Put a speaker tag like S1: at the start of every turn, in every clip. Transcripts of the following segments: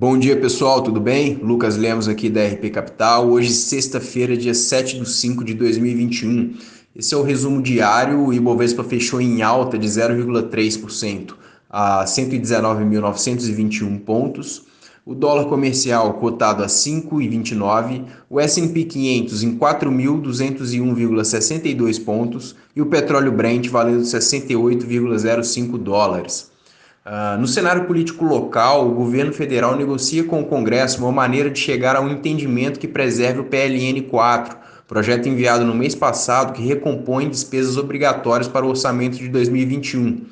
S1: Bom dia pessoal, tudo bem? Lucas Lemos aqui da RP Capital. Hoje, sexta-feira, dia 7 de 5 de 2021. Esse é o resumo diário. O Ibovespa fechou em alta de 0,3% a 119.921 pontos. O dólar comercial cotado a 5,29, o S&P 500 em 4.201,62 pontos e o petróleo Brent valendo 68,05 dólares. Uh, no cenário político local, o governo federal negocia com o Congresso uma maneira de chegar a um entendimento que preserve o PLN 4, projeto enviado no mês passado que recompõe despesas obrigatórias para o orçamento de 2021.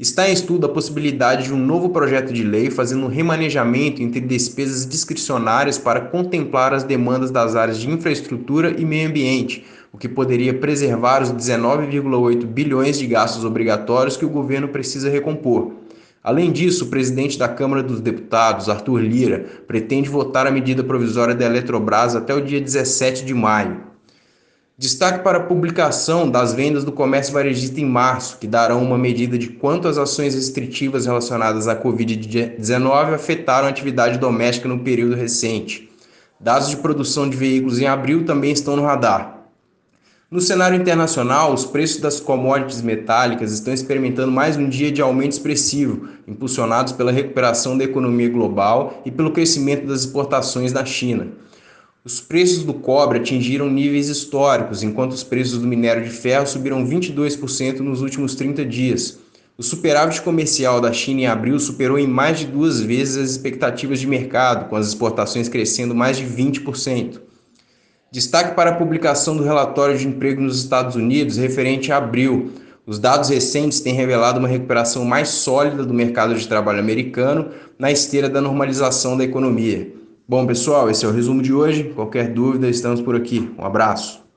S1: Está em estudo a possibilidade de um novo projeto de lei fazendo um remanejamento entre despesas discricionárias para contemplar as demandas das áreas de infraestrutura e meio ambiente, o que poderia preservar os 19,8 bilhões de gastos obrigatórios que o governo precisa recompor. Além disso, o presidente da Câmara dos Deputados, Arthur Lira, pretende votar a medida provisória da Eletrobras até o dia 17 de maio. Destaque para a publicação das vendas do comércio varejista em março, que darão uma medida de quanto as ações restritivas relacionadas à Covid-19 afetaram a atividade doméstica no período recente. Dados de produção de veículos em abril também estão no radar. No cenário internacional, os preços das commodities metálicas estão experimentando mais um dia de aumento expressivo, impulsionados pela recuperação da economia global e pelo crescimento das exportações da China. Os preços do cobre atingiram níveis históricos, enquanto os preços do minério de ferro subiram 22% nos últimos 30 dias. O superávit comercial da China em abril superou em mais de duas vezes as expectativas de mercado, com as exportações crescendo mais de 20%. Destaque para a publicação do relatório de emprego nos Estados Unidos referente a abril. Os dados recentes têm revelado uma recuperação mais sólida do mercado de trabalho americano na esteira da normalização da economia. Bom, pessoal, esse é o resumo de hoje. Qualquer dúvida, estamos por aqui. Um abraço.